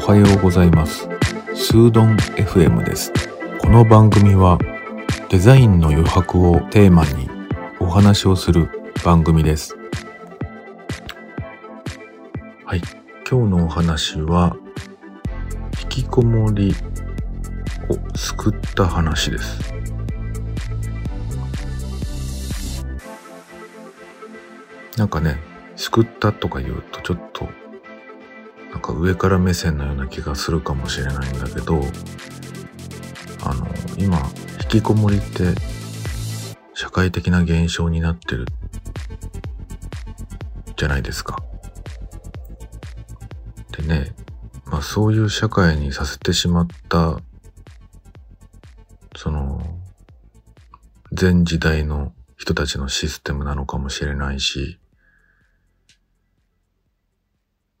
おはようございます。スードン FM です。この番組はデザインの余白をテーマにお話をする番組です。はい。今日のお話は引きこもりを救った話です。なんかね救ったとか言うとちょっとなんか上から目線のような気がするかもしれないんだけどあの今引きこもりって社会的な現象になってるじゃないですか。でね、まあそういう社会にさせてしまったその全時代の人たちのシステムなのかもしれないし、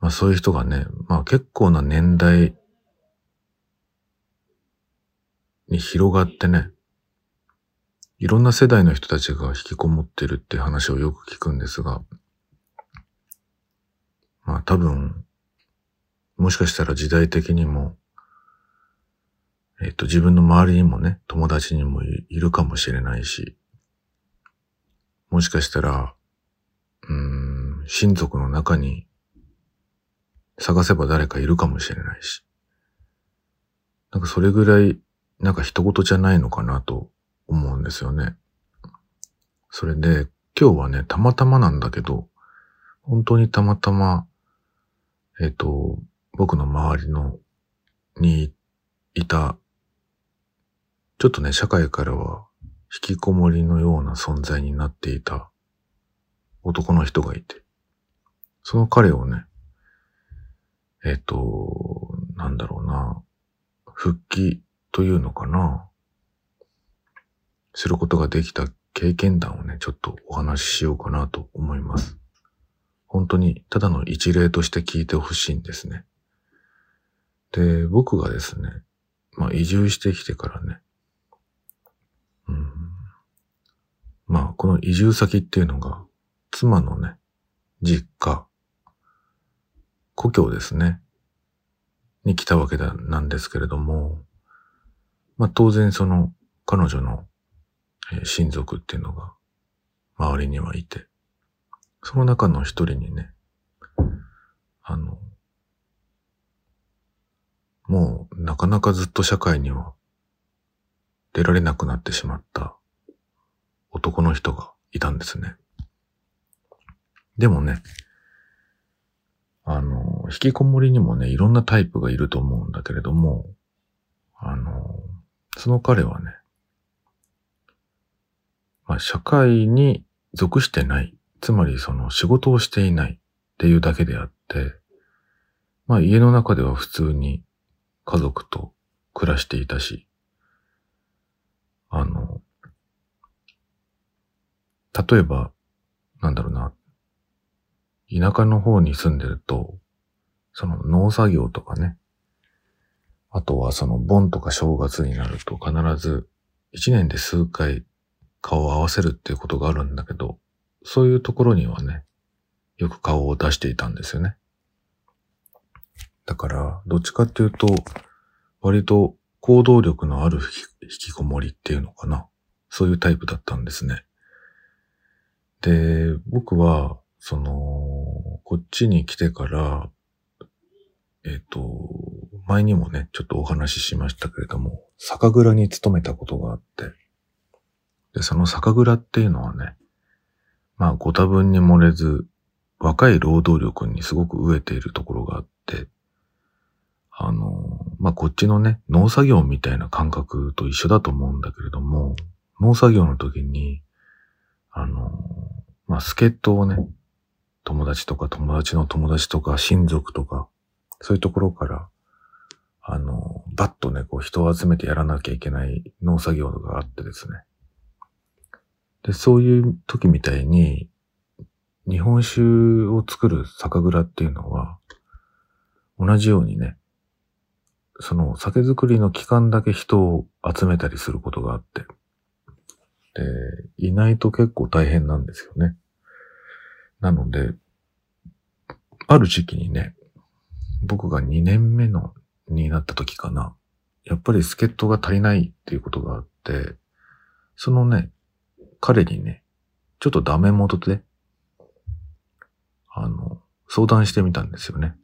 まあそういう人がね、まあ結構な年代に広がってね、いろんな世代の人たちが引きこもってるって話をよく聞くんですが、まあ多分、もしかしたら時代的にも、えっと自分の周りにもね、友達にもいるかもしれないし、もしかしたら、うん、親族の中に探せば誰かいるかもしれないし。なんかそれぐらい、なんか人事じゃないのかなと思うんですよね。それで、今日はね、たまたまなんだけど、本当にたまたま、えっ、ー、と、僕の周りの、にいた、ちょっとね、社会からは引きこもりのような存在になっていた男の人がいて、その彼をね、えっ、ー、と、なんだろうな、復帰というのかな、することができた経験談をね、ちょっとお話ししようかなと思います。本当にただの一例として聞いてほしいんですね。で、僕がですね、まあ移住してきてからね、うん、まあこの移住先っていうのが、妻のね、実家、故郷ですね、に来たわけだなんですけれども、まあ当然その彼女の、親族っていうのが周りにはいて、その中の一人にね、あの、もうなかなかずっと社会には出られなくなってしまった男の人がいたんですね。でもね、あの、引きこもりにもね、いろんなタイプがいると思うんだけれども、あの、その彼はね、まあ、社会に属してない、つまりその仕事をしていない。っていうだけであって、まあ家の中では普通に家族と暮らしていたし、あの、例えば、なんだろうな、田舎の方に住んでると、その農作業とかね、あとはその盆とか正月になると必ず一年で数回顔を合わせるっていうことがあるんだけど、そういうところにはね、よく顔を出していたんですよね。だから、どっちかっていうと、割と行動力のある引きこもりっていうのかな。そういうタイプだったんですね。で、僕は、その、こっちに来てから、えっ、ー、と、前にもね、ちょっとお話ししましたけれども、酒蔵に勤めたことがあって、で、その酒蔵っていうのはね、まあ、ご多分に漏れず、若い労働力にすごく飢えているところがあって、あの、まあ、こっちのね、農作業みたいな感覚と一緒だと思うんだけれども、農作業の時に、あの、まあ、助っ人をね、友達とか友達の友達とか親族とか、そういうところから、あの、バッとね、こう人を集めてやらなきゃいけない農作業があってですね。で、そういう時みたいに、日本酒を作る酒蔵っていうのは、同じようにね、その酒造りの期間だけ人を集めたりすることがあって。で、いないと結構大変なんですよね。なので、ある時期にね、僕が2年目の、になった時かな。やっぱり助っ人が足りないっていうことがあって、そのね、彼にね、ちょっとダメ元で、あの、相談してみたんですよね。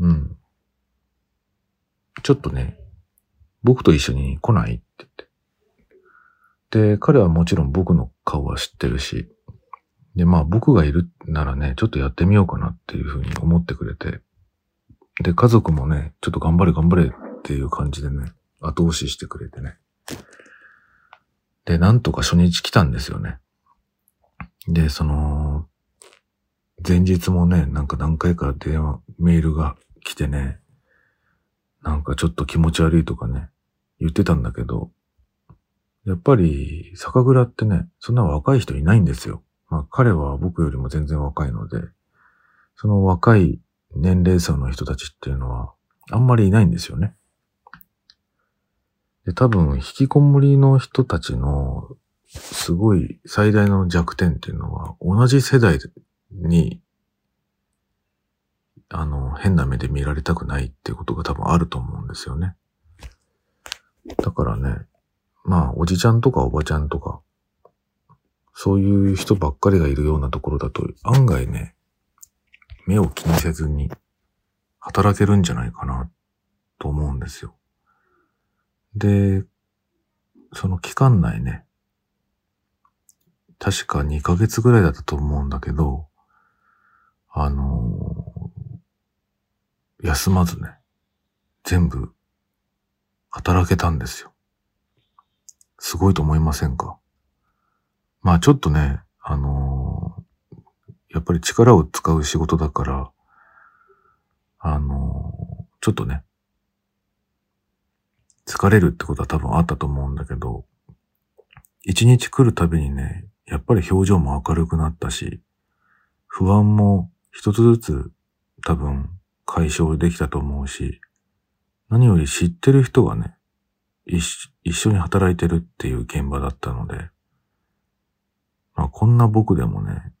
うん。ちょっとね、僕と一緒に来ないって言って。で、彼はもちろん僕の顔は知ってるし、で、まあ僕がいるならね、ちょっとやってみようかなっていうふうに思ってくれて、で、家族もね、ちょっと頑張れ頑張れっていう感じでね、後押ししてくれてね。で、なんとか初日来たんですよね。で、その、前日もね、なんか何回か電話、メールが来てね、なんかちょっと気持ち悪いとかね、言ってたんだけど、やっぱり酒蔵ってね、そんな若い人いないんですよ。まあ彼は僕よりも全然若いので、その若い年齢層の人たちっていうのはあんまりいないんですよね。で、多分引きこもりの人たちのすごい最大の弱点っていうのは同じ世代にあの変な目で見られたくないってことが多分あると思うんですよね。だからね、まあおじちゃんとかおばちゃんとかそういう人ばっかりがいるようなところだと、案外ね、目を気にせずに働けるんじゃないかなと思うんですよ。で、その期間内ね、確か2ヶ月ぐらいだったと思うんだけど、あのー、休まずね、全部働けたんですよ。すごいと思いませんか？まあちょっとね、あのー、やっぱり力を使う仕事だから、あのー、ちょっとね、疲れるってことは多分あったと思うんだけど、一日来るたびにね、やっぱり表情も明るくなったし、不安も一つずつ多分解消できたと思うし、何より知ってる人がね、一緒に働いてるっていう現場だったので、まあ、こんな僕でもね、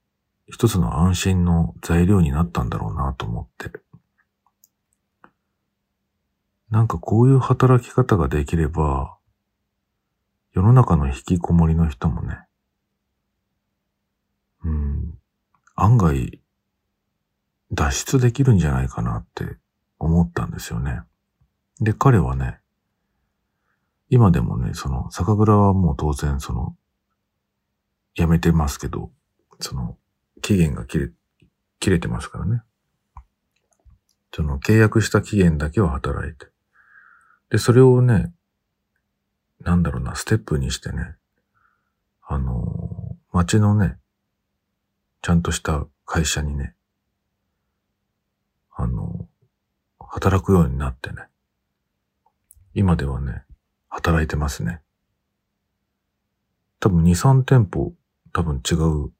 一つの安心の材料になったんだろうなと思って。なんかこういう働き方ができれば、世の中の引きこもりの人もね、うん、案外、脱出できるんじゃないかなって思ったんですよね。で、彼はね、今でもね、その、酒蔵はもう当然その、やめてますけど、その、期限が切れ、切れてますからね。その、契約した期限だけは働いて。で、それをね、なんだろうな、ステップにしてね、あの、街のね、ちゃんとした会社にね、あの、働くようになってね。今ではね、働いてますね。多分2、3店舗多分違う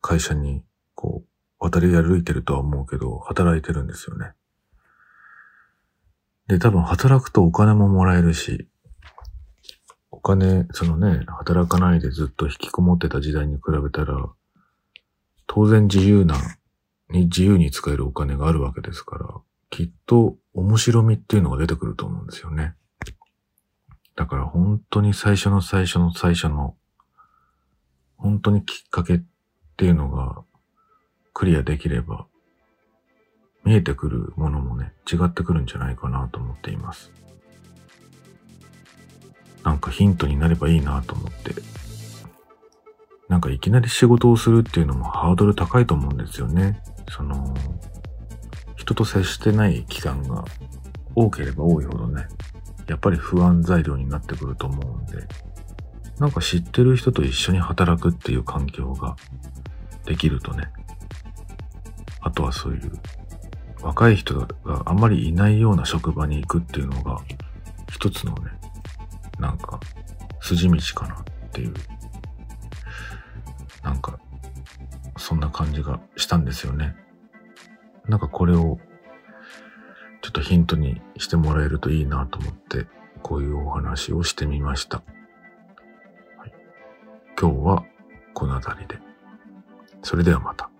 会社に、こう、渡り歩いてるとは思うけど、働いてるんですよね。で、多分働くとお金ももらえるし、お金、そのね、働かないでずっと引きこもってた時代に比べたら、当然自由な、に自由に使えるお金があるわけですから、きっと面白みっていうのが出てくると思うんですよね。だから本当に最初の最初の最初の本当にきっかけっていうのがクリアできれば、見えてくるものもね、違ってくるんじゃないかなと思っています。なんかヒントになればいいなと思って。なんかいきなり仕事をするっていうのもハードル高いと思うんですよね。その、人と接してない期間が多ければ多いほどね、やっぱり不安材料になってくると思うんで、なんか知ってる人と一緒に働くっていう環境ができるとね。あとはそういう若い人があんまりいないような職場に行くっていうのが一つのね、なんか筋道かなっていう、なんかそんな感じがしたんですよね。なんかこれをちょっとヒントにしてもらえるといいなと思ってこういうお話をしてみました。今日はこの辺りで。それではまた。